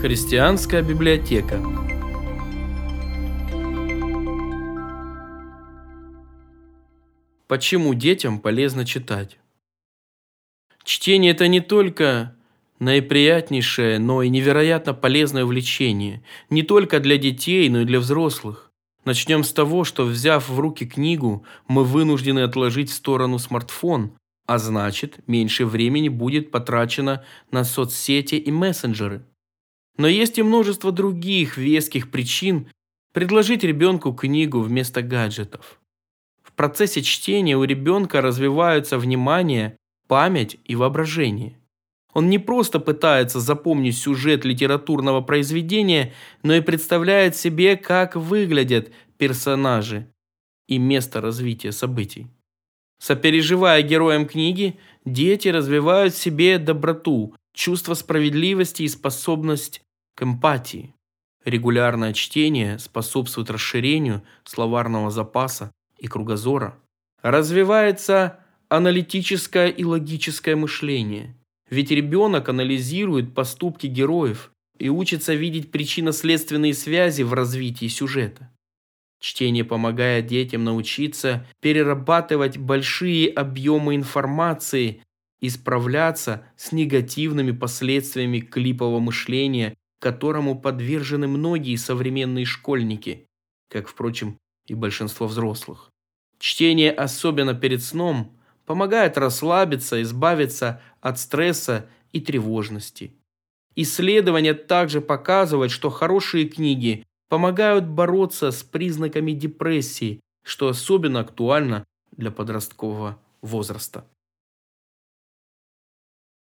Христианская библиотека. Почему детям полезно читать? Чтение – это не только наиприятнейшее, но и невероятно полезное увлечение. Не только для детей, но и для взрослых. Начнем с того, что взяв в руки книгу, мы вынуждены отложить в сторону смартфон, а значит, меньше времени будет потрачено на соцсети и мессенджеры. Но есть и множество других веских причин предложить ребенку книгу вместо гаджетов. В процессе чтения у ребенка развиваются внимание, память и воображение. Он не просто пытается запомнить сюжет литературного произведения, но и представляет себе, как выглядят персонажи и место развития событий. Сопереживая героям книги, дети развивают в себе доброту, чувство справедливости и способность к эмпатии. Регулярное чтение способствует расширению словарного запаса и кругозора. Развивается аналитическое и логическое мышление. Ведь ребенок анализирует поступки героев и учится видеть причинно-следственные связи в развитии сюжета. Чтение помогает детям научиться перерабатывать большие объемы информации и справляться с негативными последствиями клипового мышления, которому подвержены многие современные школьники, как, впрочем, и большинство взрослых. Чтение, особенно перед сном, помогает расслабиться, избавиться от стресса и тревожности. Исследования также показывают, что хорошие книги помогают бороться с признаками депрессии, что особенно актуально для подросткового возраста.